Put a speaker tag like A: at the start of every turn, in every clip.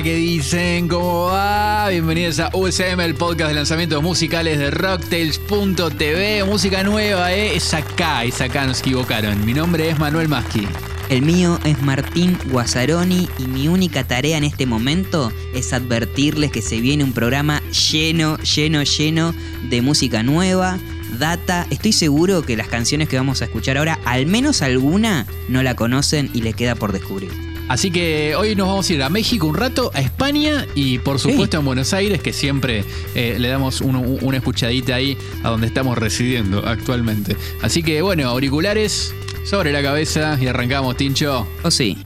A: ¿qué dicen? ¿Cómo va? Bienvenidos a USM, el podcast de lanzamientos musicales de Rocktails.tv. Música nueva, ¿eh? Es acá, es acá, no se equivocaron. Mi nombre es Manuel Maschi.
B: El mío es Martín Guazzaroni y mi única tarea en este momento es advertirles que se viene un programa lleno, lleno, lleno de música nueva, data. Estoy seguro que las canciones que vamos a escuchar ahora, al menos alguna, no la conocen y le queda por descubrir.
A: Así que hoy nos vamos a ir a México un rato, a España y por supuesto a Buenos Aires, que siempre eh, le damos un- una escuchadita ahí a donde estamos residiendo actualmente. Así que bueno, auriculares sobre la cabeza y arrancamos, Tincho.
B: ¿O sí?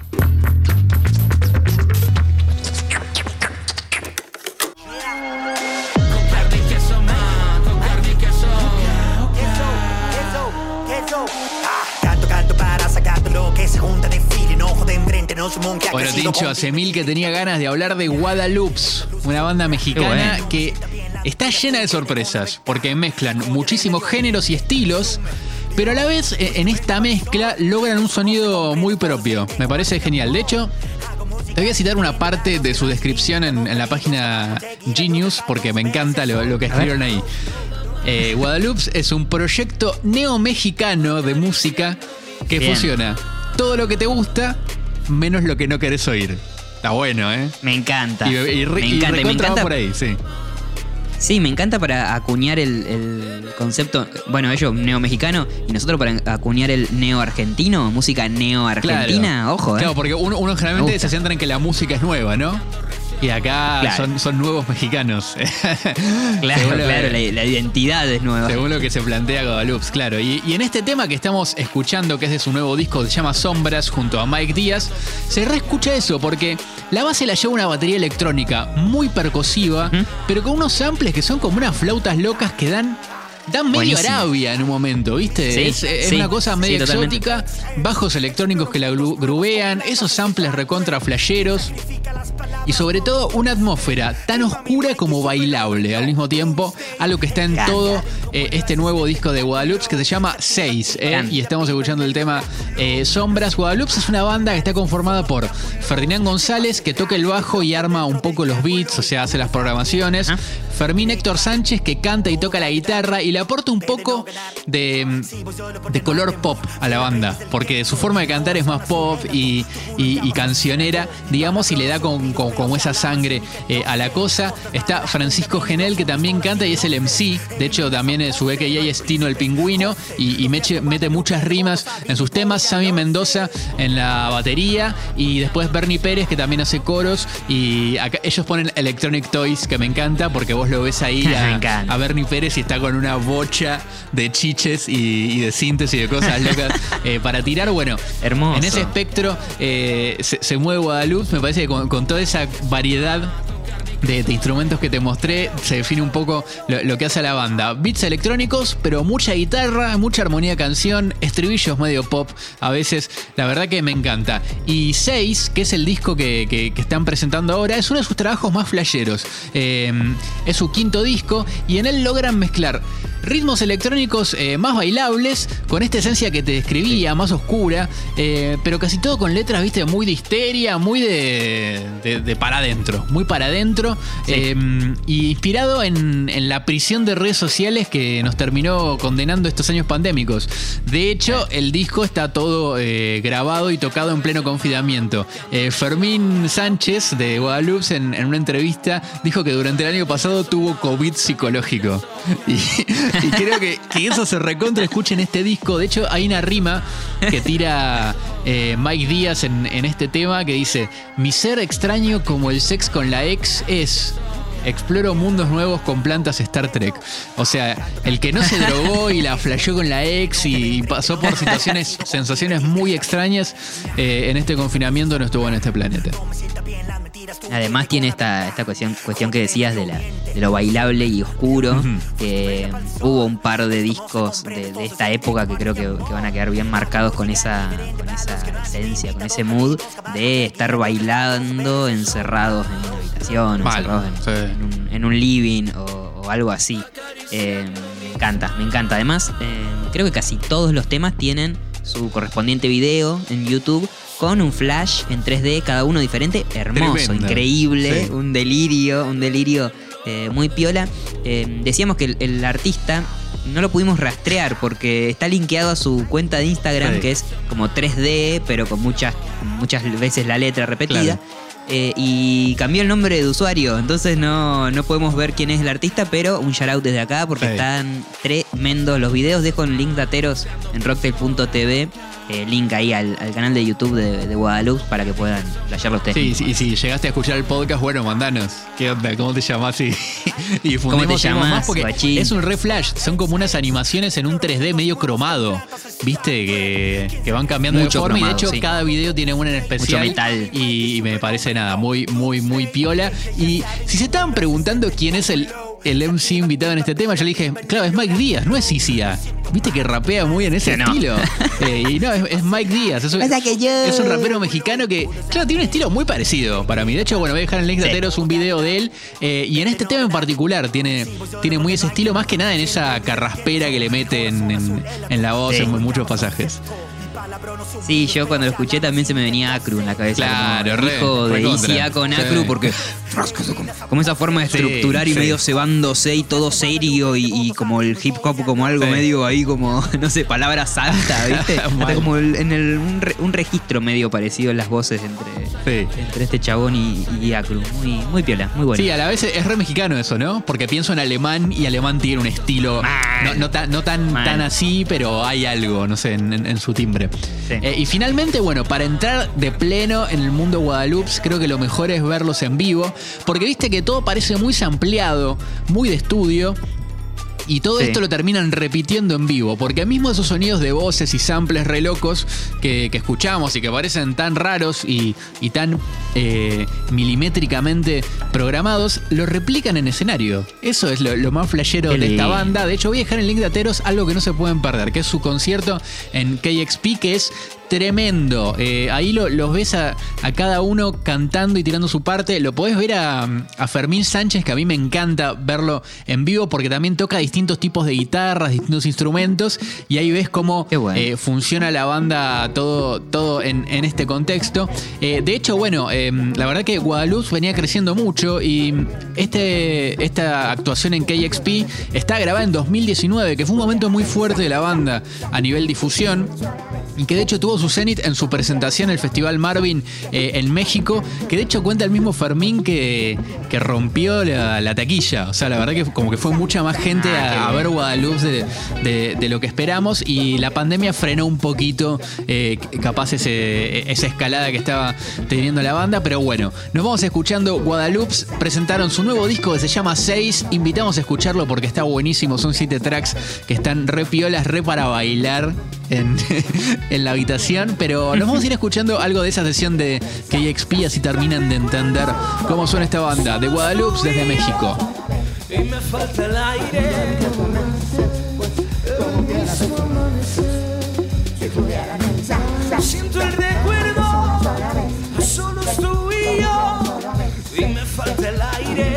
A: Bueno, Tincho, hace mil que tenía ganas de hablar de Guadalupe, una banda mexicana
B: bueno.
A: que está llena de sorpresas, porque mezclan muchísimos géneros y estilos, pero a la vez eh, en esta mezcla logran un sonido muy propio. Me parece genial. De hecho, te voy a citar una parte de su descripción en, en la página Genius, porque me encanta lo, lo que escribieron ahí. Eh, Guadalupe es un proyecto neo-mexicano de música que
B: Bien.
A: fusiona todo lo que te gusta menos lo que no querés oír. Está bueno, ¿eh?
B: Me encanta.
A: Y, y
B: me
A: y
B: encanta, me encanta.
A: por ahí, sí.
B: Sí, me encanta para acuñar el, el concepto. Bueno, ellos neo-mexicano y nosotros para acuñar el neo-argentino, música neo-argentina. Ojo, ¿eh?
A: Claro, porque uno, uno
B: Me
A: generalmente se centra en que la música es nueva, ¿no? Y acá
B: Claro.
A: son, son nuevos mexicanos.
B: Claro, claro, la, la identidad es nueva.
A: Según lo que se plantea Guadalupe, claro. Y, y en este tema que estamos escuchando, que es de su nuevo disco, se llama Sombras, junto a Mike Díaz, se reescucha eso, porque la base la lleva una batería electrónica muy percusiva, pero con unos samples que son como unas flautas locas que dan. Dan medio
B: Buenísimo.
A: Arabia en un momento, ¿viste?
B: Sí,
A: es es
B: sí,
A: una cosa medio
B: sí, totalmente.
A: exótica, bajos electrónicos que la gru- grubean, esos samples recontra flasheros y sobre todo una atmósfera tan oscura como bailable al mismo tiempo, algo que está en todo eh, este nuevo disco de Guadalupe que se llama 6
B: Canta.
A: y estamos escuchando el tema eh, Sombras. Guadalupe es una banda que está conformada por Ferdinand González que toca el bajo y arma un poco los beats, o sea, hace las programaciones. Fermín Héctor Sánchez que canta y toca la guitarra y le aporta un poco de, mm, de color pop a la banda, porque su forma de cantar es más pop y, y- y cancionera, digamos, y le da con- con- como esa sangre eh, a la cosa. Está Francisco Genel que también canta y es el MC, de hecho también eh, su AKA es Tino el Pingüino y, y meche- mete muchas rimas en sus temas, Sammy Mendoza en la batería y después Bernie Pérez que también hace coros y acá- ellos ponen Electronic Toys que me encanta porque vos lo ves ahí a, a Bernie Pérez y está con una bocha de chiches y, y de síntesis y de cosas locas eh, para tirar. Bueno,
B: Hermoso.
A: en ese espectro eh, se, se mueve Guadalupe, me parece que con, con toda esa variedad de, de instrumentos que te mostré, se define un poco lo, lo que hace a la banda. Beats electrónicos, pero mucha guitarra, mucha armonía de canción, estribillos medio pop, a veces, la verdad que me encanta. Y 6, que es el disco que, que- que están presentando ahora, es uno de sus trabajos más flasheros. Eh, es su quinto disco y en él logran mezclar ritmos electrónicos eh, más bailables, con esta esencia que te describía, más oscura, eh, pero casi todo con letras, viste, muy de histeria, muy de, de, de para adentro, muy para adentro,
B: Sí.
A: eh, y inspirado en, en la prisión de redes sociales que nos terminó condenando estos años pandémicos. De hecho, el disco está todo eh, grabado y tocado en pleno confinamiento. Eh, Fermín Sánchez de Guadalupe en, en una entrevista dijo que durante el año pasado tuvo COVID psicológico. Y, y creo que, que eso se recontra escucha en este disco. De hecho, hay una rima que tira eh, Mike Díaz en, en este tema que dice: Mi ser extraño como el sex con la ex es. Exploro mundos nuevos con plantas Star Trek. O sea, el que no se drogó y la flasheó con la ex y pasó por situaciones, sensaciones muy extrañas, eh, en este confinamiento no estuvo en este planeta.
B: Además tiene esta, esta cuestión, cuestión que decías de, la, de lo bailable y oscuro,
A: Ujú.
B: que hubo un par de discos de, de esta época que creo que, que van a quedar bien marcados con esa, con esa esencia, con ese mood de estar bailando encerrados en una habitación,
A: Mal,
B: encerrados en,
A: sí.
B: en un, en un living o, o algo así. Eh, me encanta, me encanta. Además, eh, creo que casi todos los temas tienen su correspondiente video en YouTube con un flash en 3D, cada uno diferente, hermoso,
A: Tremendo.
B: increíble,
A: Sí.
B: un delirio, un delirio eh, muy piola. Eh, decíamos que el, el artista no lo pudimos rastrear porque está linkeado a su cuenta de Instagram, que es como 3D, pero con muchas, muchas veces la letra repetida.
A: Claro.
B: Eh, y cambió el nombre de usuario, entonces no, no podemos ver quién es el artista, pero un shout out desde acá porque
A: Sí.
B: están tremendos los videos. Dejo el link dateros en rocktail.tv, eh, link ahí al, al canal de YouTube de, de Guadalupe para que puedan playarlo ustedes.
A: Sí, sí, y si llegaste a escuchar el podcast, bueno, mandanos. ¿Qué onda? ¿Cómo te llamas? Y, y difundimos
B: te
A: algo
B: llamás,
A: más porque
B: guachín?
A: es un re flash. Son como unas animaciones en un 3D medio cromado. ¿Viste? Que, que van cambiando
B: Mucho
A: de forma. y de hecho,
B: sí.
A: cada video tiene una en especial.
B: metal.
A: Y, y me parece nada, muy, muy, muy piola. Y si se estaban preguntando quién es el. El MC invitado en este tema, yo le dije, claro, es Mike Díaz, no es Isia. Viste que rapea muy en ese
B: no.
A: estilo. Eh, y no, es, es Mike Díaz. Es un,
B: Pasa que yo-
A: es un rapero mexicano que, claro, tiene un estilo muy parecido para mí. De hecho, bueno, voy a dejar en el link de
B: Sí.
A: Ateros un video de él. eh, y en este tema en particular tiene, tiene muy ese estilo, más que nada en esa carraspera que le mete en, en- en la voz
B: Sí.
A: en muchos pasajes.
B: Sí, yo cuando lo escuché también se me venía Acru en la cabeza.
A: Claro,
B: como
A: re,
B: hijo de
A: recontra.
B: Easy A con
A: Sí.
B: Acru, porque como esa forma de
A: Sí,
B: estructurar y
A: sí.
B: medio cebándose y todo serio y, y como el hip hop como algo
A: Sí.
B: medio ahí como, no sé, palabra santa, ¿viste? Hasta como el- en el, un, re- un registro medio parecido en las voces entre, entre este chabón y, y Acru. Muy, muy piola, muy bueno.
A: Sí, a la vez es re mexicano eso, ¿no? Porque pienso en alemán y alemán tiene un estilo no, no tan, no tan, tan así, pero hay algo, no sé, en, en- en su timbre. Eh, y finalmente, bueno, para entrar de pleno en el mundo Guadalupe, creo que lo mejor es verlos en vivo, porque viste que todo parece muy sampleado, muy de estudio. Y todo
B: Sí.
A: esto lo terminan repitiendo en vivo, porque mismo esos sonidos de voces y samples re locos que, que escuchamos y que parecen tan raros y, y tan eh, milimétricamente programados, lo replican en escenario. Eso es lo, lo más flashero
B: Qué
A: de esta banda. De hecho, voy a dejar en el link de Ateros algo que no se pueden perder, que es su concierto en KXP, que es tremendo. Eh, ahí lo- los ves a, a cada uno cantando y tirando su parte. Lo podés ver a, a Fermín Sánchez, que a mí me encanta verlo en vivo porque también toca distintos tipos de guitarras, distintos instrumentos. Y ahí ves cómo
B: bueno.
A: eh, funciona la banda todo, todo en, en este contexto. Eh, de hecho, bueno, eh, la verdad que Guadalupe venía creciendo mucho y este, esta actuación en KXP está grabada en 2019, que fue un momento muy fuerte de la banda a nivel difusión. Y que de hecho tuvo su cenit en su presentación en el Festival Marvin eh, en México, que de hecho cuenta el mismo Fermín que, que rompió la, la taquilla. O sea, la verdad que como que fue mucha más gente a, a ver Guadalupe de, de- de lo que esperamos y la pandemia frenó un poquito eh, capaz ese- esa escalada que estaba teniendo la banda, pero bueno, nos vamos escuchando Guadalupe, presentaron su nuevo disco que se llama 6, invitamos a escucharlo porque está buenísimo, son siete tracks que están re piolas, re para bailar en, en la habitación, pero nos vamos a ir escuchando algo de esa sesión de KXP así terminan de entender cómo suena esta banda de Guadalupe desde México.
C: y me falta el aire. Siento el recuerdo, solo tú y yo, y me falta el aire.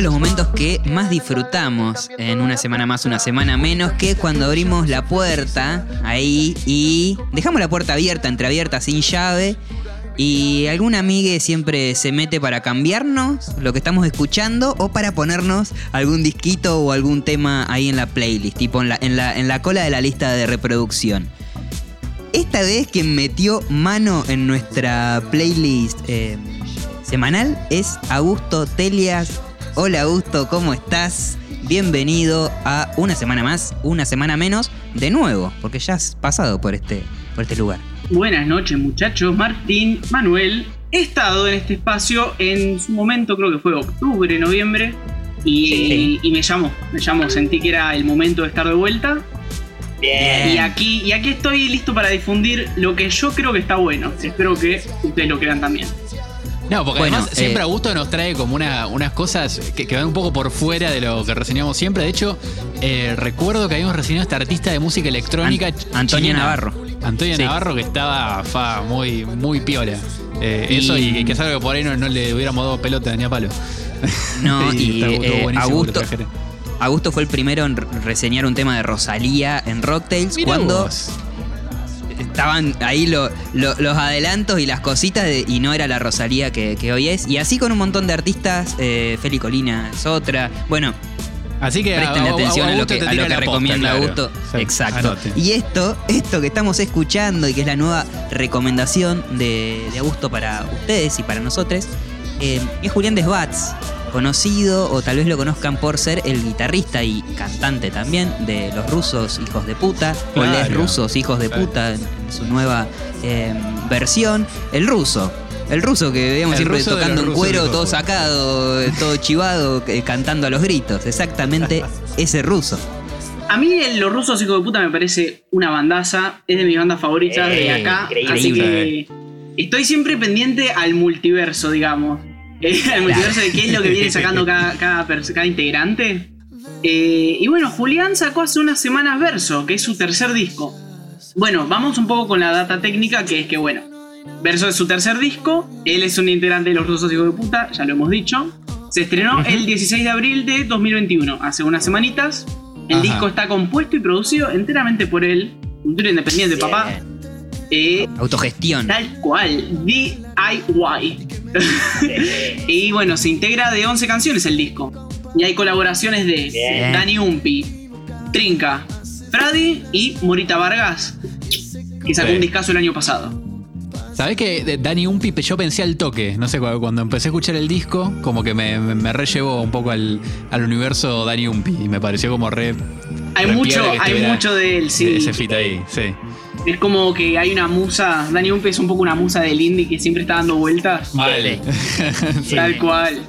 B: De los momentos que más disfrutamos en una semana más, una semana menos, que cuando abrimos la puerta ahí y dejamos la puerta abierta, entreabierta, sin llave. Y algún amigue siempre se mete para cambiarnos lo que estamos escuchando o para ponernos algún disquito o algún tema ahí en la playlist, tipo en la, en la, en la cola de la lista de reproducción. Esta vez quien metió mano en nuestra playlist eh, semanal es Augusto Telias. Hola Augusto, ¿cómo estás? Bienvenido a una semana más, una semana menos, de nuevo, porque ya has pasado por este, por este lugar.
D: Buenas noches muchachos, Martín, Manuel. He estado en este espacio en su momento, creo que fue octubre, noviembre, y,
B: Sí.
D: y me llamó, me llamó, sentí que era el momento de estar de vuelta.
B: Bien.
D: Y aquí, y aquí estoy listo para difundir lo que yo creo que está bueno. Espero que ustedes lo crean también.
A: No, porque
B: Bueno,
A: además siempre
B: eh,
A: Augusto nos trae como una- unas cosas que, que van un poco por fuera de lo que reseñamos siempre. De hecho, eh, recuerdo que habíamos reseñado a esta artista de música electrónica.
B: An- Antonia Navarro.
A: Antonia
B: Sí.
A: Navarro, que estaba fa, muy, muy piola. Eh,
B: Y-
A: Eso y, que es algo que por ahí no, no le hubiéramos dado pelota ni a palo.
B: No, y,
A: lo
B: Augusto. Augusto fue el primero en re- reseñar un tema de Rosalía en Rocktails
A: Mirá
B: cuando
A: vos.
B: Estaban ahí lo- lo- los adelantos y las cositas de- y no era la Rosalía que, que hoy es. Y así con un montón de artistas, eh, Feli Colina es otra. Bueno,
A: Así que
B: presten
A: a- a-
B: atención a, lo que, lo
A: posta,
B: recomienda
A: claro.
B: Augusto. Exacto. Y esto, esto que estamos escuchando y que es la nueva recomendación de, de Augusto para ustedes y para nosotros, eh, es Julián Desbats, conocido o tal vez lo conozcan por ser el guitarrista y cantante también de Los Rusos Hijos de Puta, o
A: Claro.
B: Les Rusos Hijos de
A: Claro.
B: Puta en, en su nueva eh, versión. El ruso. El ruso que veíamos siempre tocando en cuero, todo sacado, eh, todo chivado, eh, cantando a los gritos. Exactamente ese ruso.
D: A mí el- Los Rusos Hijos de Puta me parece una bandaza. Es de mis bandas favoritas de
B: Eh,
D: acá.
B: increíble.
D: Así que estoy siempre pendiente al multiverso, digamos. Al multiverso de qué es lo que viene sacando cada, cada, integrante. Eh, y bueno, Julián sacó hace unas semanas Verso, que es su tercer disco. Bueno, vamos un poco con la data técnica, que es que bueno, Verso es su tercer disco, él es un integrante de Los Rusos Hijos de Puta, ya lo hemos dicho. Se estrenó el 16 de abril de 2021, hace unas semanitas. El
A: Ajá.
D: disco está compuesto y producido enteramente por él, cultura independiente, papá. Eh,
B: Autogestión.
D: Tal cual, DIY. y bueno, se integra de 11 canciones el disco. Y hay colaboraciones de
B: Bien.
D: Dani Umpi, Trinca, Fradi y Morita Vargas, que sacó un discazo el año pasado.
A: ¿Sabés que Danny Umpi yo pensé al toque? No sé, cu- cuando empecé a escuchar el disco, como que me, me, me rellevó un poco al, al universo Danny Umpi y me pareció como re.
D: Hay
A: re
D: mucho, hay mucho de él, sí.
A: Ese fit ahí, sí.
D: Es como que hay una musa. Dani Umpi es un poco una musa del indie que siempre está dando vueltas.
A: Vale. Sí.
D: Tal cual.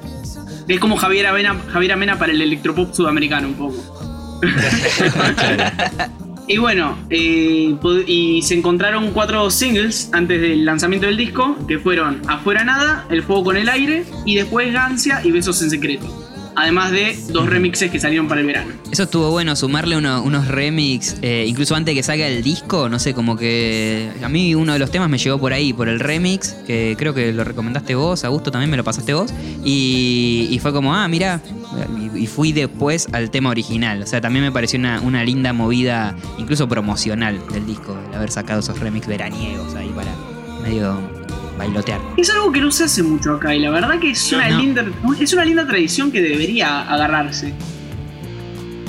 D: Es como Javier Amena, Javier Amena para el electropop sudamericano un poco. y bueno, eh, y se encontraron cuatro singles antes del lanzamiento del disco, que fueron Afuera Nada, El Fuego con el Aire, y después Gancia y Besos en Secreto. Además de dos remixes que salieron para el verano.
B: Eso estuvo bueno, sumarle uno- unos remix, eh, incluso antes que salga el disco, no sé, como que a mí uno de los temas me llegó por ahí, por el remix, que creo que lo recomendaste vos, Augusto también me lo pasaste vos, y, y fue como, ah, mira, y, y fui después al tema original, o sea, también me pareció una, una linda movida, incluso promocional del disco, el haber sacado esos remix veraniegos ahí para medio bailotear.
D: Es algo que no se hace mucho acá y la verdad que es,
B: No,
D: una,
B: no.
D: Linda, es una linda tradición que debería agarrarse.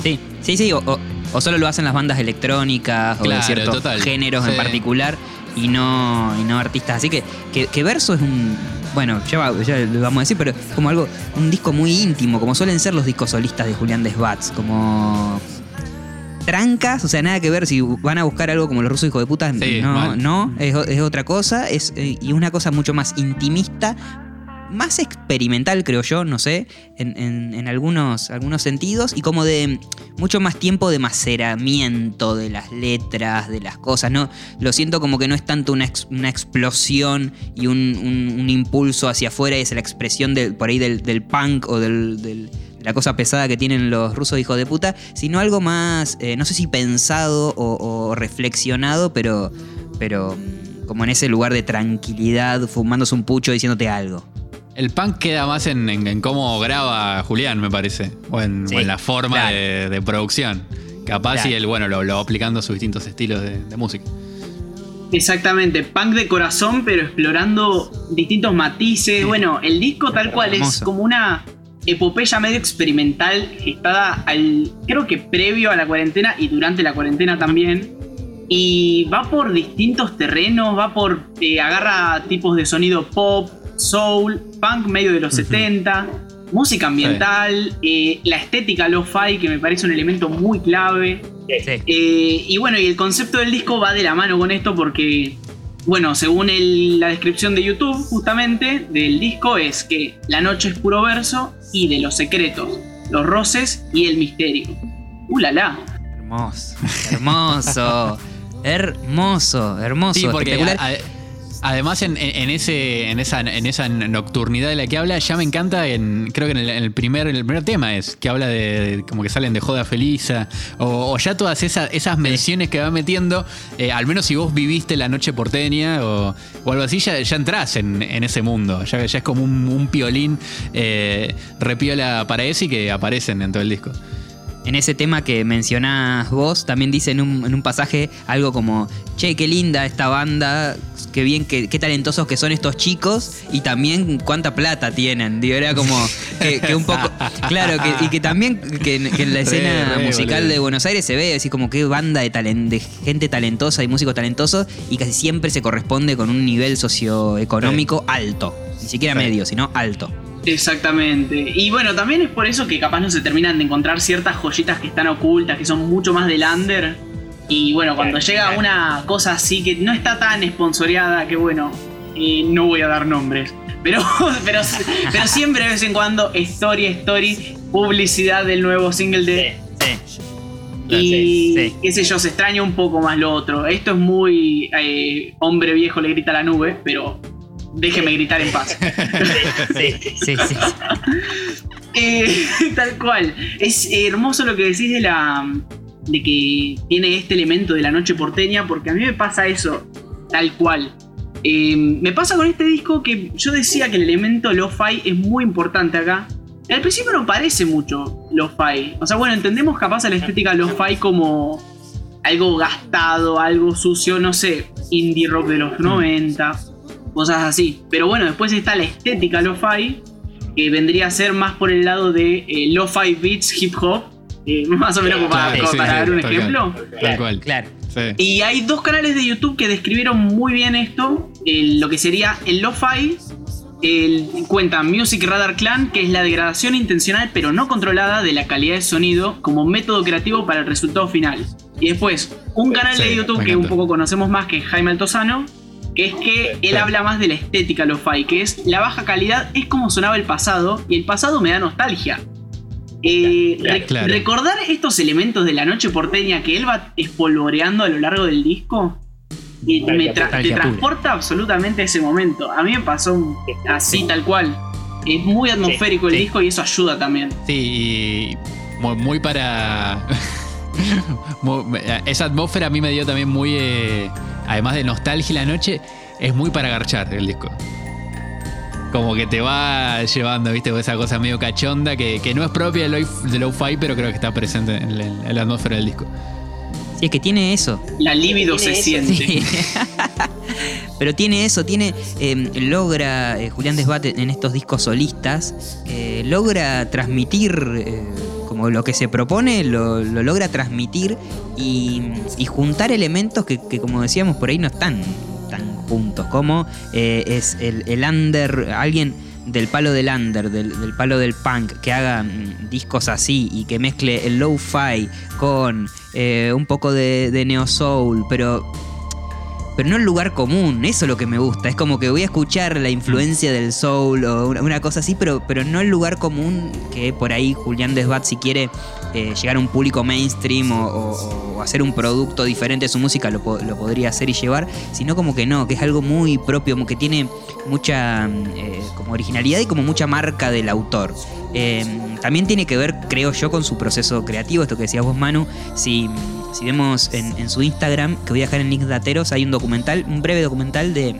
B: Sí, sí, sí, o, o- o solo lo hacen las bandas electrónicas o de ciertos
A: total.
B: géneros en particular y no, y no artistas. Así que, que, que Verso es un. Bueno, ya, va- ya lo vamos a decir, pero es como algo, un disco muy íntimo, como suelen ser los discos solistas de Julián Desbats, como trancas, o sea, nada que ver si van a buscar algo como los rusos hijos de puta,
A: Sí,
B: no,
A: mal.
B: no, es, otra cosa, es, eh, y una cosa mucho más intimista, más experimental, creo yo, no sé, en, en- en algunos, algunos sentidos, y como de mucho más tiempo de maceramiento de las letras, de las cosas, ¿no? Lo siento como que no es tanto una, ex- una explosión y un, un- un impulso hacia afuera, es la expresión del, por ahí del, del punk o del, del- de la cosa pesada que tienen los rusos hijos de puta, sino algo más, eh, no sé si pensado o, o reflexionado, pero, pero como en ese lugar de tranquilidad, fumándose un pucho diciéndote algo.
A: El punk queda más en, en- en cómo graba Julián, me parece. O en,
B: Sí,
A: o en la forma
B: claro.
A: de, de producción. Capaz
B: Claro.
A: y él, bueno, lo, lo va aplicando a sus distintos estilos de, de música.
D: Exactamente, punk de corazón, pero explorando distintos matices. Bueno, el disco tal cual es como una epopeya medio experimental gestada al, creo que previo a la cuarentena y durante la cuarentena también. Y va por distintos terrenos, va por, eh, agarra tipos de sonido pop, soul, punk medio de los 70, música ambiental, eh, la estética lo-fi que me parece un elemento muy clave.
B: Sí.
D: Eh, y bueno, y el concepto del disco va de la mano con esto porque, bueno, según el- la descripción de YouTube, justamente, del disco es que la noche es puro verso y de los secretos, los roces y el misterio. ¡Uh, la, la!
B: Hermoso, hermoso, hermoso, hermoso,
A: Sí, porque
B: espectacular.
A: a- a- Además, en, en- ese, en, esa, en esa nocturnidad de la que habla, ya me encanta, en, creo que en el, en el primer, el primer tema es, que habla de, de como que salen de joda feliza, o, o ya todas esas, esas menciones que va metiendo, eh, al menos si vos viviste la noche porteña o, o algo así, ya, ya entrás en, en ese mundo, ya, ya es como un, un piolín eh, repiola para ese y que aparecen en todo el disco.
B: En ese tema que mencionás vos, también dice en un, en un pasaje algo como, che, qué linda esta banda, qué bien, qué, qué talentosos que son estos chicos y también cuánta plata tienen. Digo, era como que, que un poco, claro, que- y que también que, en- que en la escena
A: re,
B: musical
A: boludo.
B: de Buenos Aires se ve así como qué banda de, talen- de gente talentosa y músicos talentosos y casi siempre se corresponde con un nivel socioeconómico alto. Ni siquiera
A: Sí.
B: medio, sino alto.
D: Exactamente. Y bueno, también es por eso que capaz no se terminan de encontrar ciertas joyitas que están ocultas, que son mucho más del under. Y bueno, cuando llega una cosa así que no está tan esponsoreada, que bueno, eh, no voy a dar nombres. Pero, pero, pero siempre de vez en cuando, story, story, publicidad del nuevo single de... Y
B: Sí.
D: qué sé yo, se extraña un poco más lo otro. Esto es muy eh, hombre viejo le grita a la nube, pero déjeme gritar en paz.
B: Sí, sí, sí.
D: Eh, tal cual. Es hermoso lo que decís de la. de que tiene este elemento de la noche porteña, porque a mí me pasa eso, tal cual. Eh, me pasa con este disco que yo decía que el elemento lo-fi es muy importante acá. Al principio no parece mucho lo-fi. O sea, bueno, entendemos capaz a la estética lo-fi como algo gastado, algo sucio, no sé, indie rock de los 90, cosas así. Pero bueno, después está la estética lo-fi, que vendría a ser más por el lado de eh, lo-fi beats hip hop, eh, más o menos como para, como
A: sí,
D: para
A: sí,
D: dar un
A: tal
D: ejemplo.
A: cual, Tal cual.
B: Claro.
A: Sí.
D: Y hay dos canales de YouTube que describieron muy bien esto, el- lo que sería el lo-fi. El, cuenta Music Radar Clan, que es la degradación intencional pero no controlada de la calidad de sonido como método creativo para el resultado final. Y después, un canal
A: Sí,
D: de YouTube que un poco conocemos más, que es Jaime Altozano, que es que él habla más de la estética lo-fi, que es la baja calidad es como sonaba el pasado y el pasado me da nostalgia. Eh, re-
A: Claro.
D: Recordar estos elementos de la noche porteña que él va espolvoreando a lo largo del disco y me tra- te transporta absolutamente a ese momento. A mí me pasó así, tal cual. Es muy atmosférico el
B: sí.
D: disco y eso ayuda también.
A: Sí, y muy, muy para. esa atmósfera a mí me dio también muy. eh, además de nostalgia la noche, es muy para garchar el disco. Como que te va llevando, viste, esa cosa medio cachonda que, que no es propia de lo- de lo-fi, pero creo que está presente en, la- en la atmósfera del disco.
B: Sí, es que tiene eso.
D: La libido se siente.
B: Sí. Pero tiene eso, tiene. eh, logra. eh, Julián Desbate en estos discos solistas. eh, logra transmitir. Lo que se propone, lo, lo logra transmitir. Y, juntar elementos que, como decíamos, por ahí no están tan juntos. Como eh, es el, under. Alguien del palo del under, del, palo del punk, que haga mm, discos así y que mezcle el low-fi con eh, un poco de, de neo soul, pero pero no el lugar común, eso es lo que me gusta. Es como que voy a escuchar la influencia del soul o una, cosa así, pero, pero no el lugar común que por ahí Julián Desbat, si quiere eh, llegar a un público mainstream o, hacer un producto diferente de su música, lo, po- lo podría hacer y llevar, sino como que no, que es algo muy propio, como que tiene mucha eh, como originalidad y como mucha marca del autor. Eh, también tiene que ver, creo yo, con su proceso creativo, esto que decías vos, Manu. Si, si vemos en, en su Instagram, que voy a dejar en links dateros, hay un documental, un breve documental de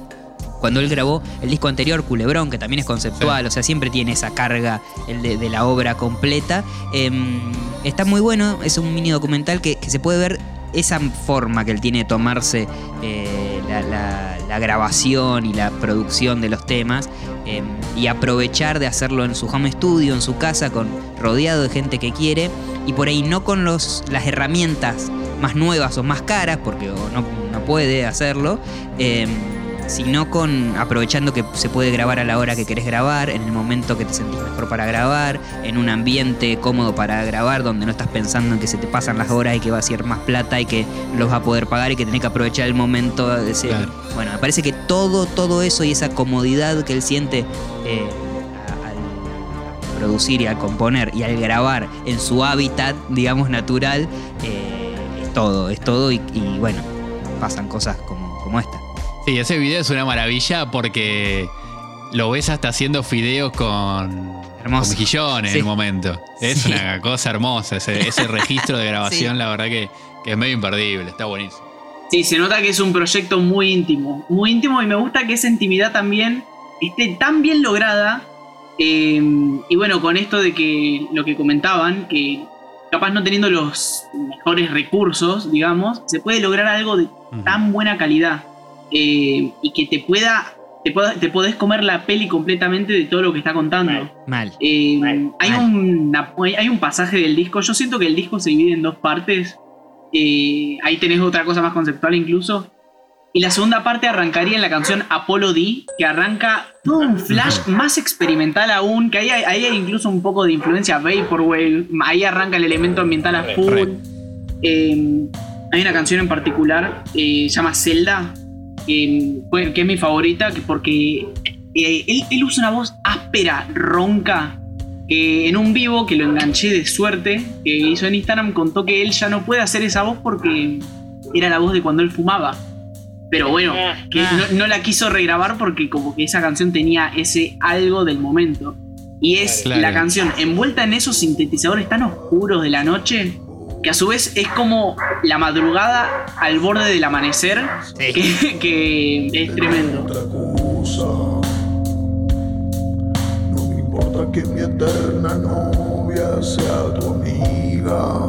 B: cuando él grabó el disco anterior, Culebrón, que también es conceptual, o sea, siempre tiene esa carga el de, de la obra completa. Em, está muy bueno, es un mini documental que, que se puede ver esa forma que él tiene de tomarse eh, la, la- la grabación y la producción de los temas em, y aprovechar de hacerlo en su home studio, en su casa, con, rodeado de gente que quiere y por ahí no con los, las herramientas más nuevas o más caras, porque no, no puede hacerlo, em, sino con aprovechando que se puede grabar a la hora que querés grabar, en el momento que te sentís mejor para grabar, en un ambiente cómodo para grabar, donde no estás pensando en que se te pasan las horas y que va a ser más plata y que los vas a poder pagar y que tenés que aprovechar el momento de ese-
A: Claro.
B: Bueno, me parece que todo, todo eso y esa comodidad que él siente eh, al producir y al componer y al grabar en su hábitat, digamos, natural, eh, todo, es todo y, y bueno, pasan cosas como, como esta.
A: Sí, ese video es una maravilla porque lo ves hasta haciendo fideos con,
B: Hermoso.
A: con mejillones
B: Sí.
A: en el momento. Es
B: Sí.
A: una cosa hermosa. Ese, ese registro de grabación,
B: Sí.
A: la verdad que, que es medio imperdible. Está buenísimo.
D: Sí, se nota que es un proyecto muy íntimo. Muy íntimo y me gusta que esa intimidad también esté tan bien lograda. eh, y bueno, con esto de que lo que comentaban, que capaz no teniendo los mejores recursos, digamos, se puede lograr algo de tan buena calidad. eh, y que te pueda, te pueda. Te podés comer la peli completamente de todo lo que está contando.
B: Mal.
D: Eh, hay,
B: Mal.
D: una- hay un pasaje del disco, yo siento que el disco se divide en dos partes. Eh, ahí tenés otra cosa más conceptual incluso. Y la segunda parte arrancaría en la canción Apollo D, que arranca todo un flash más experimental aún, que ahí hay, ahí hay incluso un poco de influencia Vaporwave, ahí arranca el elemento ambiental a full. Eh, hay una canción en particular, eh, se llama Zelda, que, es mi favorita, que porque eh, él, él usa una voz áspera, ronca, que en un vivo que lo enganché de suerte, que hizo en Instagram, contó que él ya no puede hacer esa voz porque era la voz de cuando él fumaba. Pero bueno, que
B: Ah.
D: no, no la quiso regrabar porque como que esa canción tenía ese algo del momento. Y es
A: Claro.
D: la canción envuelta en esos sintetizadores tan oscuros de la noche, que a su vez es como la madrugada al borde del amanecer,
B: Sí.
D: que, que es tremendo.
E: otra cosa. No me importa que mi eterna novia sea tu amiga,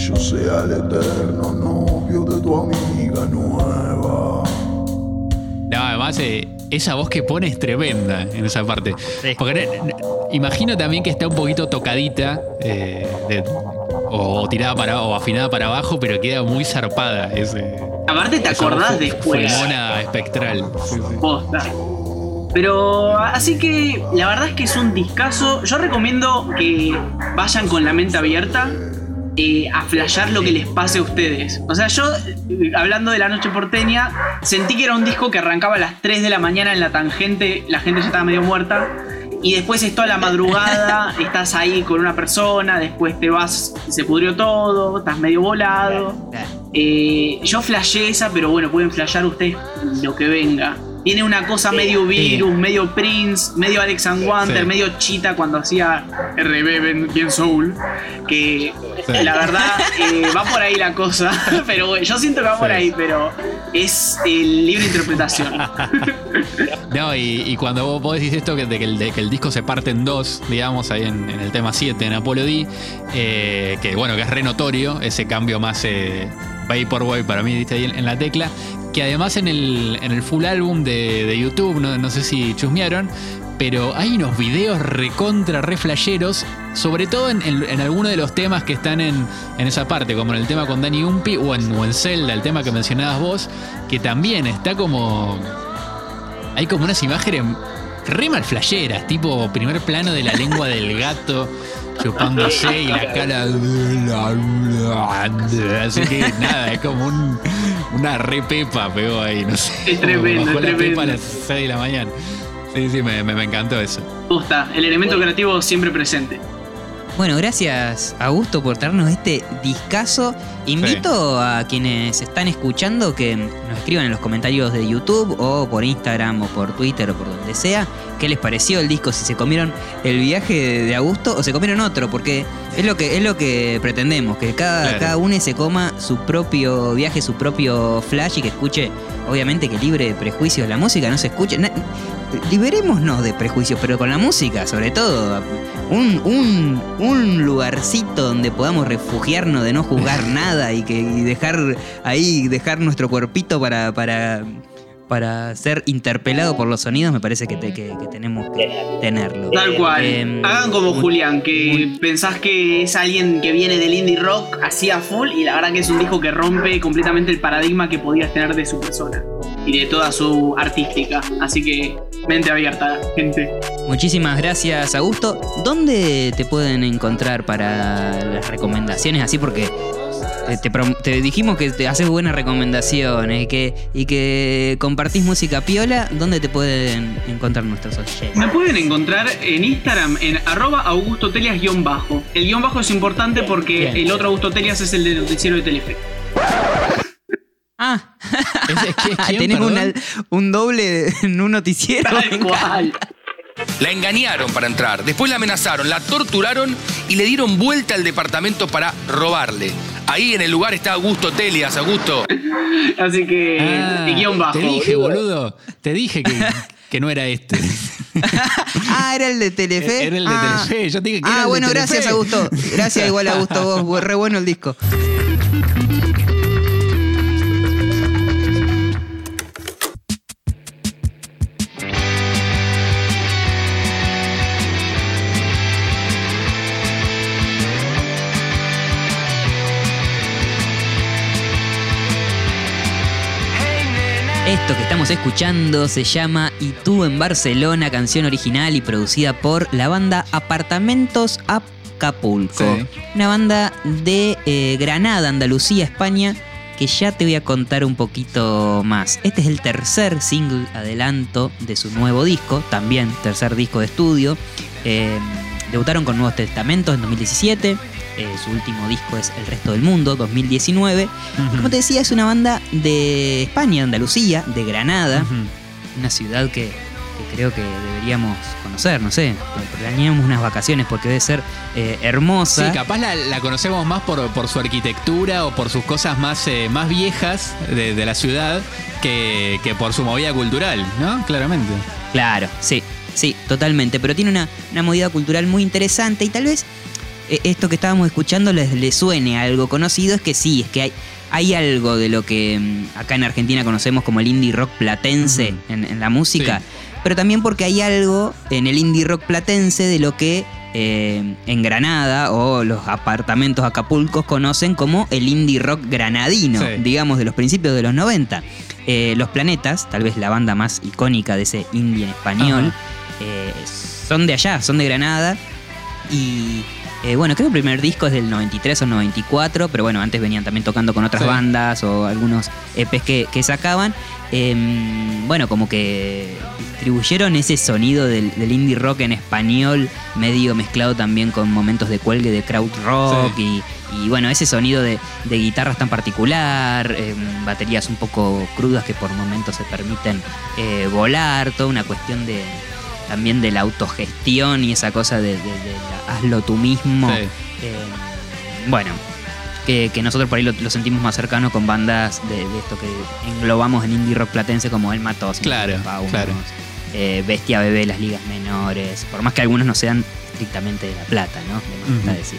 E: yo sea el eterno novio de tu amiga nueva.
A: No, además, eh, esa voz que pone es tremenda en esa parte.
B: Sí.
A: Porque no- imagino también que está un poquito tocadita eh, de- o, tirada para o afinada para abajo, pero queda muy zarpada. Ese,
D: Aparte te acordás después.
A: Fulmona espectral. Sí, sí.
D: Posta. Pero así que la verdad es que es un discazo. Yo recomiendo que vayan con la mente abierta eh, a flashear lo que les pase a ustedes. O sea, yo, eh, hablando de la noche porteña, sentí que era un disco que arrancaba a las 3 de la mañana en la tangente, la gente ya estaba medio muerta. Y después es toda la madrugada, estás ahí con una persona, después te vas, se pudrió todo, estás medio volado. Eh, yo flashé esa, pero bueno, pueden flashear ustedes lo que venga. Tiene una cosa medio virus, medio Prince, medio Alex and Wonder,
A: Sí.
D: medio Chita cuando hacía RB bien, bien Soul. Que
A: Sí.
D: la verdad eh, va por ahí la cosa. Pero bueno, yo siento que va por ahí, pero es eh, libre interpretación.
A: No, y, y cuando vos, vos decís esto que, de que, el, de que el disco se parte en dos, digamos, ahí en, en el tema 7, en Apolo D, eh, que bueno, que es re notorio, ese cambio más eh, Vaporwave para mí, diste ahí en, en la tecla, que además en el, en el full álbum de, de YouTube, no, no sé si chusmearon, pero hay unos videos recontra, re flasheros, sobre todo en, en, en alguno de los temas que están en, en esa parte, como en el tema con Danny Umpi o en, o en Zelda, el tema que mencionabas vos, que también está como hay como unas imágenes re mal flasheras, tipo primer plano de la lengua del gato chupándose y la cara. Así que nada, es como un, una re pepa pegó ahí, no sé.
D: Es tremendo, es
A: la pepa a
D: tremendo.
A: las 6 de la mañana. Sí, sí, me, me- me encantó eso.
D: Posta, el elemento creativo siempre presente.
B: Bueno, gracias Augusto por traernos este discazo. Invito a quienes están escuchando que nos escriban en los comentarios de YouTube o por Instagram o por Twitter o por donde sea qué les pareció el disco, si se comieron el viaje de, de Augusto o se comieron otro, porque es lo que es lo que pretendemos, que cada,
A: Claro.
B: cada uno se coma su propio viaje, su propio flash y que escuche, obviamente que libre de prejuicios la música, no se escuche. na- liberémonos de prejuicios, pero con la música, sobre todo. Un, un, un lugarcito donde podamos refugiarnos de no juzgar nada y que y dejar ahí, dejar nuestro cuerpito para, para, para ser interpelado por los sonidos, me parece que, te- que- que tenemos que tenerlo.
D: Tal cual.
B: Em,
D: Hagan como
B: muy-
D: Julián, que
B: muy-
D: pensás que es alguien que viene del indie rock así a full y la verdad que es un disco que rompe completamente el paradigma que podías tener de su persona y de toda su artística. Así que mente abierta, gente.
B: Muchísimas gracias, Augusto. ¿Dónde te pueden encontrar para las recomendaciones así? Porque te, te dijimos que te haces buenas recomendaciones y que, y que compartís música piola. ¿Dónde te pueden encontrar nuestros oyentes?
D: Me pueden encontrar en Instagram en arroba augustotelias-bajo. El guion bajo es importante porque
B: Bien.
D: el otro Augusto Telias es el del noticiero de Telefe.
B: Ah,
A: ¿Es, es que- ¿quién,
B: Tenemos una- un doble en un noticiero.
D: Tal cual.
F: La engañaron para entrar, después la amenazaron, la torturaron y le dieron vuelta al departamento para robarle. Ahí en el lugar está Augusto Telias, Augusto.
D: Así que,
A: Ah,
D: de guion bajo.
A: Te dije, boludo. Te dije que, que no era este.
B: ah, era el de Telefe.
A: Era el de
B: Ah.
A: Telefe, yo te dije que era
B: Ah,
A: el de
B: bueno,
A: Telefe.
B: gracias, Augusto. Gracias, igual, Augusto. Vos, re bueno el disco. Esto que estamos escuchando se llama Y tú en Barcelona, canción original y producida por la banda Apartamentos Acapulco.
A: Sí.
B: Una banda de eh, Granada, Andalucía, España, que ya te voy a contar un poquito más. Este es el tercer single adelanto de su nuevo disco, también tercer disco de estudio. Eh, debutaron con Nuevos Testamentos en 2017. Eh, su último disco es El Resto del Mundo, 2019.
A: Ujú.
B: Como te decía, es una banda de España, Andalucía, de Granada, una ciudad que, que creo que deberíamos conocer, no sé, planeamos unas vacaciones porque debe ser eh,
A: Sí,
B: hermosa.
A: capaz la, la conocemos más por, por su arquitectura o por sus cosas más, eh, más viejas de, de la ciudad que, que por su movida cultural, ¿no? Claramente.
B: Claro, sí, sí, totalmente. Pero tiene una, una movida cultural muy interesante y tal vez esto que estábamos escuchando les, les suene a algo conocido. Es que sí, es que hay, hay algo de lo que mm, acá en Argentina conocemos como el indie rock platense en, en la música.
A: Sí.
B: Pero también porque hay algo en el indie rock platense de lo que eh, en Granada o los apartamentos acapulcos conocen como el indie rock granadino,
A: Sí.
B: digamos de los principios de los 90. Eh, los Planetas, tal vez la banda más icónica de ese indie en español, eh, son de allá, son de Granada. Y eh, bueno, creo que el primer disco es del 93 o 94, pero bueno, antes venían también tocando con otras
A: Sí.
B: bandas o algunos EPs que, que sacaban. Em, bueno, como que distribuyeron ese sonido del, del indie rock en español, medio mezclado también con momentos de cuelgue de crowd rock y, y, bueno, ese sonido de, de guitarras tan particular, em, baterías un poco crudas que por momentos se permiten eh, volar, toda una cuestión de también de la autogestión y esa cosa de, de- de la hazlo tú mismo.
A: Sí.
B: Eh, bueno, que, que nosotros por ahí lo, lo sentimos más cercano con bandas de, de esto que englobamos en indie rock platense como El Matos,
A: Claro, claro.
B: eh, Bestia Bebé, las ligas menores, por más que algunos no sean estrictamente de La Plata, ¿no? De más decir.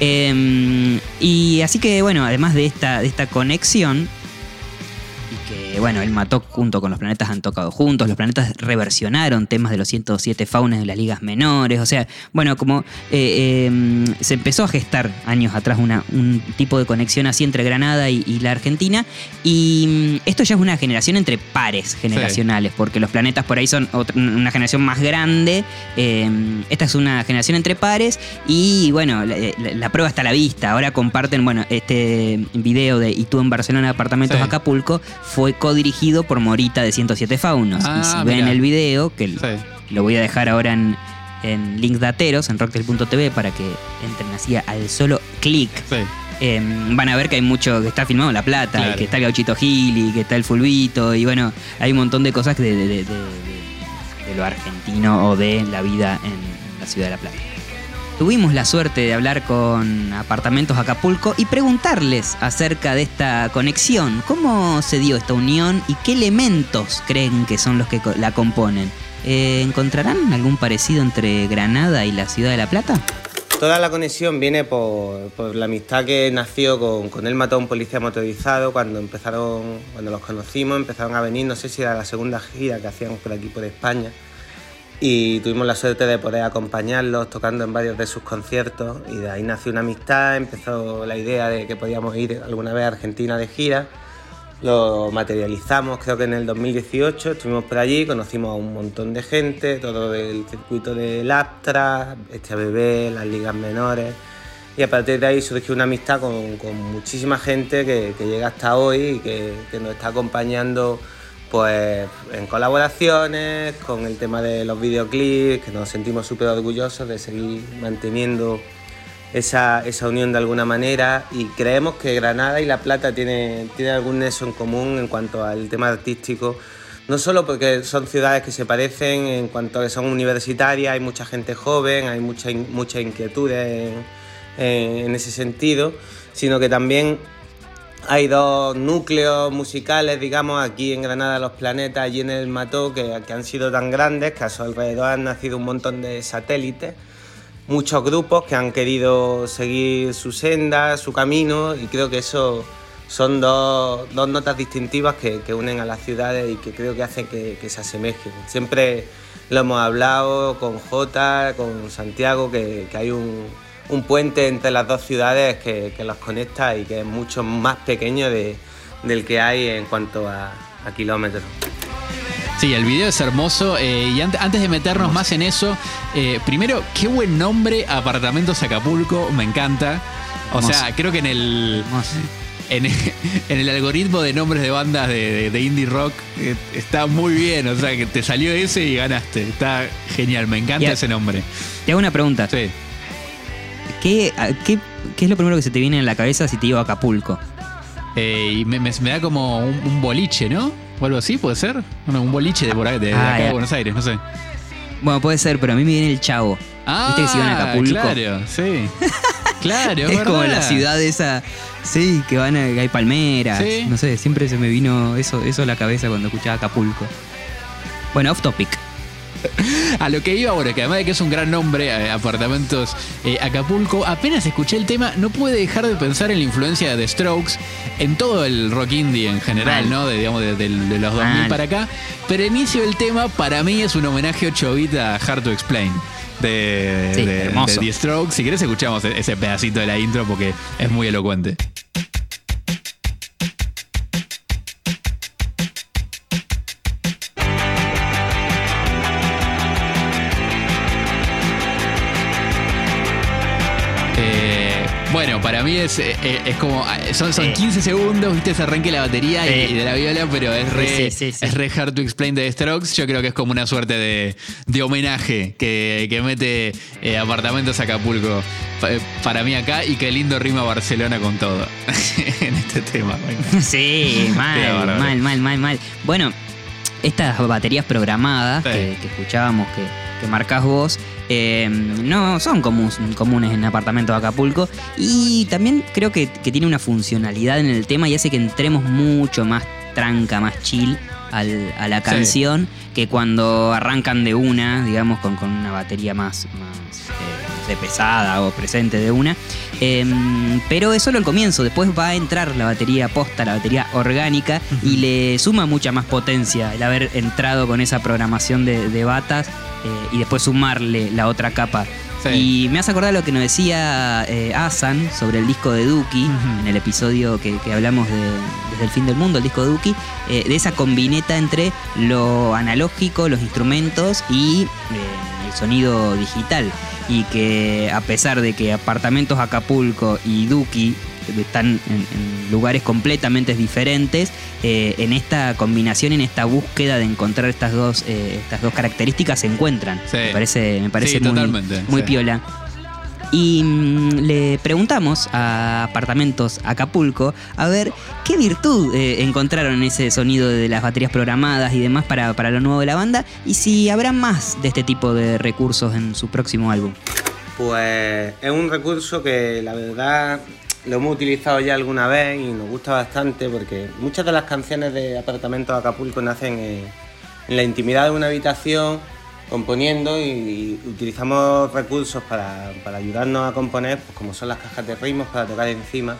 B: Eh, y así que bueno, además de esta, de esta conexión, que bueno, el Mató junto con los planetas han tocado juntos, los planetas reversionaron temas de los 107 faunas de las ligas menores, o sea, bueno, como eh, eh, se empezó a gestar años atrás una, un tipo de conexión así entre Granada y, y la Argentina, y mm, esto ya es una generación entre pares generacionales, porque los planetas por ahí son otra- una generación más grande, eh, esta es una generación entre pares, y bueno, la, la- la prueba está a la vista, ahora comparten, bueno, este video de Y tú en Barcelona, Apartamentos
A: Sí.
B: Acapulco, fue codirigido por Morita de 107 Faunos,
A: Ah,
B: y si ven el video, que
A: Sí.
B: lo voy a dejar ahora en, en links dateros, en rocktel.tv, para que entren así al solo clic.
A: Sí.
B: Eh, van a ver que hay mucho que está filmado en La Plata,
A: Claro.
B: y que está el Gauchito Gil y que está el Fulvito, y bueno, hay un montón de cosas de- de lo argentino o de la vida en la ciudad de La Plata. Tuvimos la suerte de hablar con Apartamentos Acapulco y preguntarles acerca de esta conexión, cómo se dio esta unión y qué elementos creen que son los que la componen. Eh, ¿Encontrarán algún parecido entre Granada y la ciudad de La Plata?
G: Toda la conexión viene por, por la amistad que nació con, con él mató a un policía motorizado cuando empezaron, cuando los conocimos, empezaron a venir, no sé si era la segunda gira que hacíamos por aquí por España. Y tuvimos la suerte de poder acompañarlos tocando en varios de sus conciertos y de ahí nació una amistad, empezó la idea de que podíamos ir alguna vez a Argentina de gira. Lo materializamos creo que en el 2018, estuvimos por allí, conocimos a un montón de gente, todo del circuito del Astra, este bebé, las ligas menores. Y a partir de ahí surgió una amistad con, muchísima gente que, llega hasta hoy y que nos está acompañando pues en colaboraciones, con el tema de los videoclips, que nos sentimos súper orgullosos de seguir manteniendo esa, esa unión de alguna manera. Y creemos que Granada y La Plata tienen tiene algún nexo en común en cuanto al tema artístico, no solo porque son ciudades que se parecen en cuanto a que son universitarias, hay mucha gente joven, hay mucha, mucha inquietud en- en ese sentido, sino que también hay dos núcleos musicales, digamos, aquí en Granada Los Planetas, allí en el Mató, que, que han sido tan grandes que a su alrededor han nacido un montón de satélites, muchos grupos que han querido seguir su senda, su camino, y creo que eso son dos, dos notas distintivas que, que unen a las ciudades y que creo que hacen que, que se asemejen. Siempre lo hemos hablado con Jota, con Santiago, que, que hay un, un puente entre las dos ciudades que, que los conecta y que es mucho más pequeño de- del que hay en cuanto a, a kilómetros.
A: Sí, el video es hermoso. eh, y ant- antes de meternos más en eso, eh, primero, qué buen nombre, Apartamentos Acapulco, me encanta. O
B: Hermoso.
A: sea, creo que en el, en, en el algoritmo de nombres de bandas de, de- de indie rock eh, está muy bien. O sea, que te salió ese y ganaste. Está genial, me encanta
B: Y
A: ese nombre.
B: Te hago una pregunta.
A: Sí.
B: ¿Qué, qué, qué es lo primero que se te viene en la cabeza si te digo Acapulco?
A: Eh, y me, me- me da como un, un boliche, ¿no? O algo así, ¿puede ser? Bueno, un boliche de, por ahí, de, de
B: Ah,
A: acá
B: ya.
A: de Buenos Aires, no sé.
B: Bueno, puede ser, pero a mí me viene el Chavo.
A: Ah,
B: ¿Viste que se iban a Acapulco?
A: Claro, sí. Claro, es,
B: es como la ciudad esa, sí, que van a, hay palmeras,
A: Sí.
B: no sé, siempre se me vino eso, eso a la cabeza cuando escuchaba Acapulco. Bueno, off topic.
A: A lo que iba, bueno, que además de que es un gran nombre, eh, apartamentos eh, Acapulco, apenas escuché el tema, no pude dejar de pensar en la influencia de The Strokes en todo el rock indie en general. ¿no? De, digamos, de, del- de los 2000
B: Mal.
A: para acá. Pero el inicio del tema, para mí, es un homenaje 8 bit a Hard to Explain. De,
B: Sí,
A: de-
B: hermoso.
A: de The Strokes. Si querés, escuchamos ese pedacito de la intro porque es muy elocuente. Bueno, para mí es, eh, eh, es como. eh, Son, son
B: Sí.
A: 15 segundos, viste, se arranque la batería y-
B: Sí.
A: y, de la viola, pero es re,
B: Sí,
A: es re hard to explain de The Strokes. Yo creo que es como una suerte de, de homenaje que, que mete eh, apartamentos Acapulco pa- para mí acá y qué lindo rima Barcelona con todo en este tema.
B: Sí, mal, mal, mal, mal, mal. Bueno, estas baterías programadas que escuchábamos, que, que marcás vos, eh, no son comunes en apartamentos de Acapulco. Y también creo que, que tiene una funcionalidad en el tema y hace que entremos mucho más tranca, más chill al- a la
A: Sí.
B: canción que cuando arrancan de una, digamos, con, con una batería más, más eh, sé, pesada o presente de una. Em, pero es solo el comienzo, después va a entrar la batería posta, la batería orgánica, y le suma mucha más potencia el haber entrado con esa programación de, de batas eh, y después sumarle la otra capa.
A: Sí.
B: Y me hace acordar lo que nos decía eh, Asan sobre el disco de Duki, en el episodio que, que hablamos de Desde el fin del mundo, el disco de Duki, eh, de esa combineta entre lo analógico, los instrumentos y el sonido digital. Y que a pesar de que Apartamentos Acapulco y Duki están en, en lugares completamente diferentes, eh, en esta combinación, en esta búsqueda de encontrar estas dos, eh, estas dos características se encuentran.
A: Sí.
B: Me parece, me parece
A: Sí,
B: muy, muy
A: sí.
B: piola. Y mm, le preguntamos a Apartamentos Acapulco a ver qué virtud eh, encontraron en ese sonido de las baterías programadas y demás para, para lo nuevo de la banda y si habrá más de este tipo de recursos en su próximo álbum.
G: Pues es un recurso que la verdad lo hemos utilizado ya alguna vez y nos gusta bastante porque muchas de las canciones de Apartamentos Acapulco nacen en, en la intimidad de una habitación componiendo y, utilizamos recursos para, para ayudarnos a componer, pues como son las cajas de ritmos para tocar encima.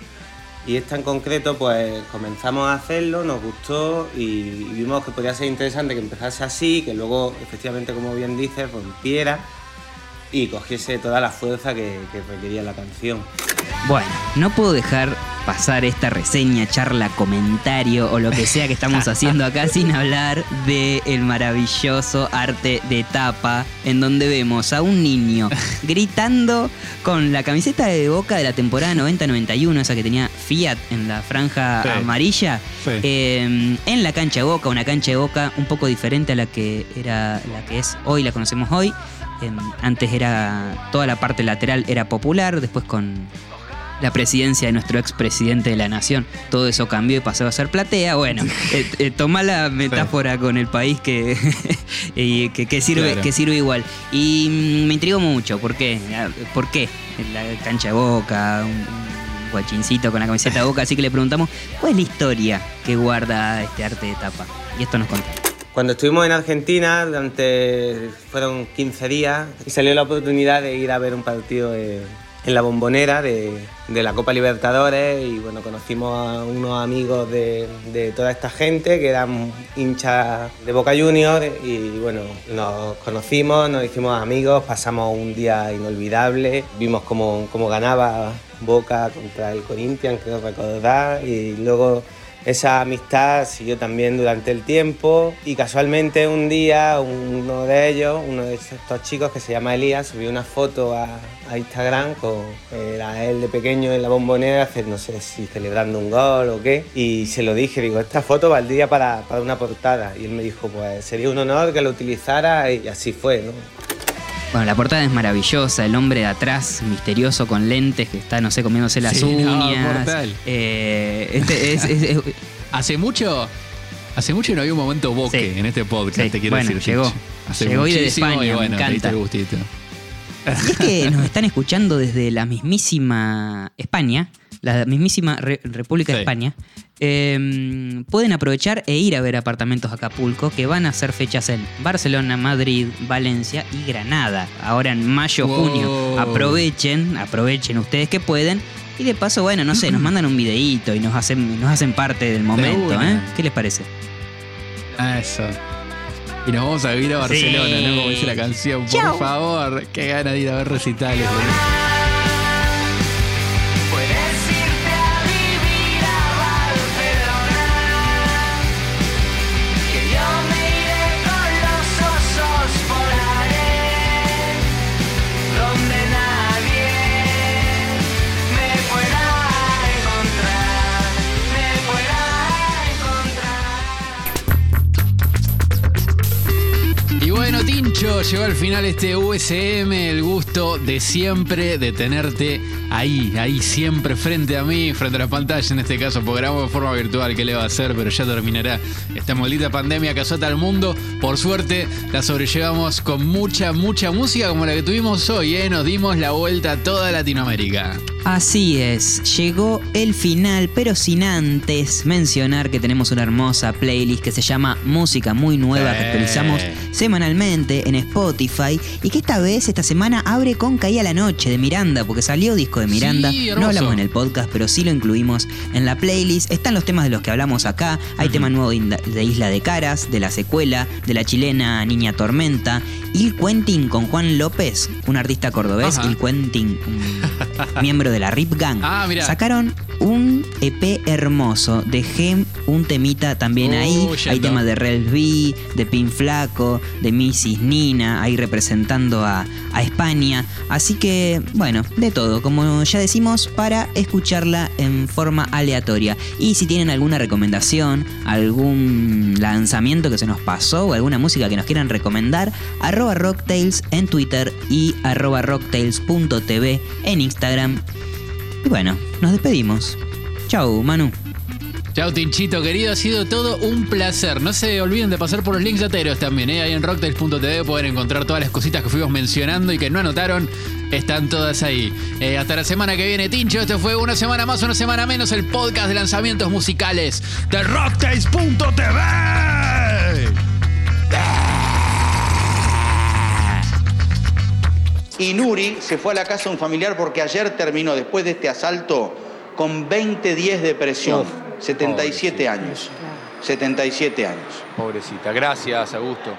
G: Y esta en concreto, pues comenzamos a hacerlo, nos gustó y, vimos que podría ser interesante que empezase así, que luego, efectivamente, como bien dices, rompiera y cogiese toda la fuerza que, que requería la canción.
B: Bueno, no puedo dejar pasar esta reseña, charla, comentario o lo que sea que estamos haciendo acá sin hablar de el maravilloso arte de tapa en donde vemos a un niño gritando con la camiseta de Boca de la temporada 90-91, esa que tenía Fiat en la franja
A: Sí.
B: amarilla,
A: Sí.
B: eh, en la cancha de Boca, una cancha de Boca un poco diferente a la que era la que es hoy, la conocemos hoy. Antes era toda la parte lateral era popular, después con la presidencia de nuestro expresidente de la nación, todo eso cambió y pasó a ser platea. Bueno, eh, eh, toma la metáfora con el país que, y que, que sirve,
A: Claro.
B: que sirve igual. Y mm, me intrigó mucho, ¿por qué? Ah, ¿Por qué? La cancha de boca, un, un guachincito con la camiseta de boca, así que le preguntamos, ¿cuál es la historia que guarda este arte de tapa? Y esto nos contó.
G: Cuando estuvimos en Argentina, durante fueron 15 días, y salió la oportunidad de ir a ver un partido en la bombonera de, la Copa Libertadores y bueno, conocimos a unos amigos de, de toda esta gente que eran hinchas de Boca Juniors y bueno, nos conocimos, nos hicimos amigos, pasamos un día inolvidable, vimos cómo, cómo ganaba Boca contra el Corinthians, creo recordar, y luego esa amistad siguió también durante el tiempo y casualmente un día uno de ellos, uno de estos chicos que se llama Elías, subió una foto a, a Instagram con era él de pequeño en la bombonera, no sé si celebrando un gol o qué, y se lo dije, digo, esta foto valdría para, para una portada y él me dijo, pues sería un honor que lo utilizara y así fue, ¿no?
B: Bueno, la portada es maravillosa, el hombre de atrás, misterioso con lentes, que está, no sé, comiéndose las
A: Sí, no,
B: uñas.
A: mortal.
B: Eh, este es- es- es-
A: Hace mucho. Hace mucho no había un momento boque
B: Sí.
A: en este podcast,
B: Sí,
A: te quiero
B: bueno,
A: decir.
B: llegó.
A: Hace
B: Llegó y
A: muchísimo
B: España,
A: y
B: me
A: bueno, diste
B: encanta.
A: el gustito.
B: Y es que nos están escuchando desde la mismísima España, la mismísima Re- República de
A: Sí.
B: España. Eh, pueden aprovechar e ir a ver apartamentos Acapulco que van a hacer fechas en Barcelona, Madrid, Valencia y Granada. Ahora en mayo,
A: Wow.
B: junio. Aprovechen, aprovechen ustedes que pueden. Y de paso, bueno, no sé, nos mandan un videíto y nos hacen, nos hacen parte del momento. ¿eh? ¿Qué les parece?
A: Ah, eso. Y nos vamos a vivir a Barcelona,
B: Sí.
A: ¿no? Como dice la canción. Por
B: Chau.
A: favor, qué gana de ir a ver recitales. Llegó al final este USM, el gusto de siempre de tenerte ahí, ahí siempre frente a mí, frente a la pantalla en este caso, porque grabamos de forma virtual, ¿qué le va a hacer? Pero ya terminará esta maldita pandemia que azota al mundo. Por suerte, la sobrellevamos con mucha, mucha música como la que tuvimos hoy, ¿eh? Nos dimos la vuelta a toda Latinoamérica.
B: Así es, llegó el final, pero sin antes mencionar que tenemos una hermosa playlist que se llama Música Muy Nueva que actualizamos semanalmente en Spotify y que esta vez, esta semana, abre con Caía la Noche de Miranda, porque salió disco de Miranda.
A: Sí,
B: no hablamos en el podcast, pero sí lo incluimos en la playlist. Están los temas de los que hablamos acá. Hay tema nuevo de Inda- de Isla de Caras, de la secuela, de la chilena Niña Tormenta, Il Quentin con Juan López, un artista cordobés. Il Quentin, un miembro de la Rip Gang.
A: Ah, mira.
B: Sacaron un EP hermoso. Dejé un temita también
A: Uh,
B: ahí.
A: yendo.
B: Hay temas de Rel B, de Pin Flaco, de Mrs. Nina, ahí representando a, a España. Así que, bueno, de todo, como ya decimos, para escucharla en forma aleatoria. Y si tienen alguna recomendación, algún lanzamiento que se nos pasó o alguna música que nos quieran recomendar, arroba rocktails en Twitter y arroba rocktails.tv en Instagram. Y bueno, nos despedimos. Chau, Manu.
A: Chao, Tinchito, querido. Ha sido todo un placer. No se olviden de pasar por los links lateros también. ¿eh? Ahí en rocktails.tv pueden encontrar todas las cositas que fuimos mencionando y que no anotaron. Están todas ahí. Eh, hasta la semana que viene, Tincho. Esto fue una semana más, una semana menos, el podcast de lanzamientos musicales de rocktails.tv.
H: Y Nuri se fue a la casa de un familiar porque ayer terminó, después de este asalto, con 20 días de presión.
F: Uf,
H: 77 años. 77 años.
F: Pobrecita. Gracias, Augusto.